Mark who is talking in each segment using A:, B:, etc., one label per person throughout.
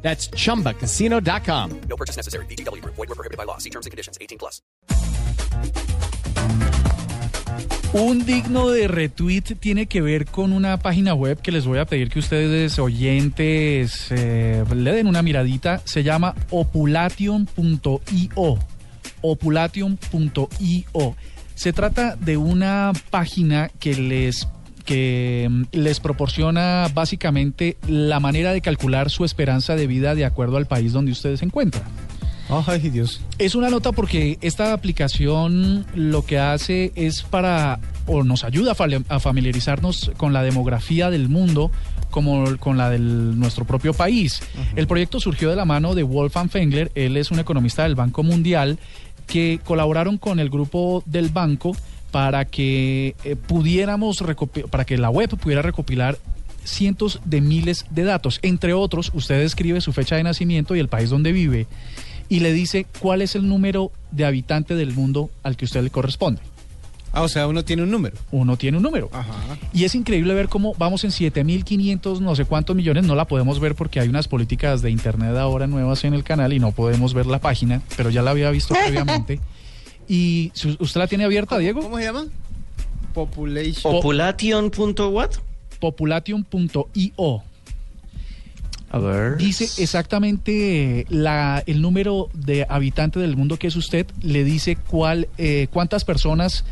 A: That's chumbacasino.com.
B: No purchase necessary. BGW. Void were prohibited by law. See terms and conditions. 18 plus.
C: Un digno de retweet tiene que ver con una página web que les voy a pedir que ustedes oyentes eh, le den una miradita. Se llama opulation.io. Opulation.io. Se trata de una página que les que mm, les proporciona básicamente la manera de calcular su esperanza de vida de acuerdo al país donde ustedes se encuentran.
D: Ay, Dios.
C: Es una nota porque esta aplicación lo que hace es para, o nos ayuda a familiarizarnos con la demografía del mundo como con la de nuestro propio país. El proyecto surgió de la mano de Wolfgang Fengler, él es un economista del Banco Mundial, que colaboraron con el grupo del banco para que eh, pudiéramos para que la web pudiera recopilar cientos de miles de datos. Entre otros, usted escribe su fecha de nacimiento y el país donde vive y le dice cuál es el número de habitante del mundo al que usted le corresponde.
D: Ah, o sea, uno tiene un número.
C: Uno tiene un número.
D: Ajá.
C: Y es increíble ver cómo vamos en 7.500 no sé cuántos millones. No la podemos ver porque hay unas políticas de Internet ahora nuevas en el canal y no podemos ver la página, pero ya la había visto previamente. ¿Y su- usted la tiene abierta, Diego?
D: ¿Cómo se llama? Population.
E: Population.what?
C: Population.io.
E: A ver.
C: Dice exactamente la, el número de habitante del mundo que es usted, le dice cuál, eh, cuántas personas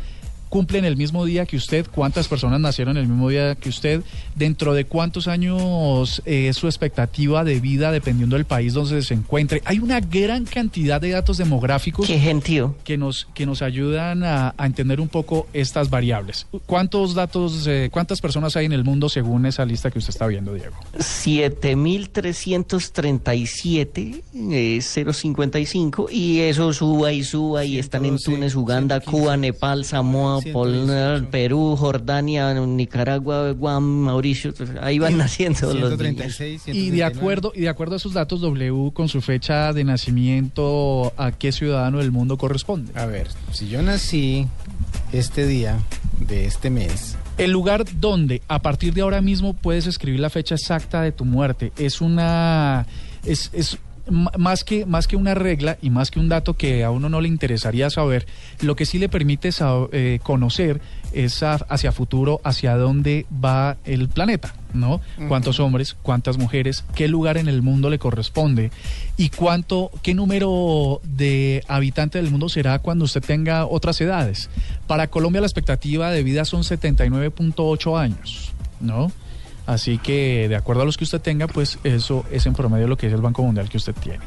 C: cumplen el mismo día que usted, cuántas personas nacieron el mismo día que usted, dentro de cuántos años eh, es su expectativa de vida dependiendo del país donde se encuentre. Hay una gran cantidad de datos demográficos
E: Qué gentío.
C: que nos, que nos ayudan a, a entender un poco estas variables. ¿Cuántos datos, eh, cuántas personas hay en el mundo según esa lista que usted está viendo, Diego?
E: 7337 eh, 055 y eso suba y suba y están en
D: 112,
E: Túnez, Uganda,
D: 115,
E: Cuba, Nepal, Samoa, Pol-
D: 118.
E: Perú, Jordania, Nicaragua, Guam, Mauricio, ahí van naciendo los niños.
D: 136,
C: Y de
D: 139.
C: acuerdo, y de acuerdo a esos datos, W con su fecha de nacimiento, ¿a qué ciudadano del mundo corresponde?
D: A ver, si yo nací este día de este mes,
C: El lugar donde a partir de ahora mismo puedes escribir la fecha exacta de tu muerte es una es, es más que más que una regla y más que un dato que a uno no le interesaría saber, lo que sí le permite sa- eh, conocer es a- hacia futuro hacia dónde va el planeta, ¿no? Cuántos hombres, cuántas mujeres, qué lugar en el mundo le corresponde y cuánto qué número de habitantes del mundo será cuando usted tenga otras edades. Para Colombia la expectativa de vida son 79.8 años, ¿no? Así que de acuerdo a los que usted tenga, pues eso es en promedio lo que es el Banco Mundial que usted tiene.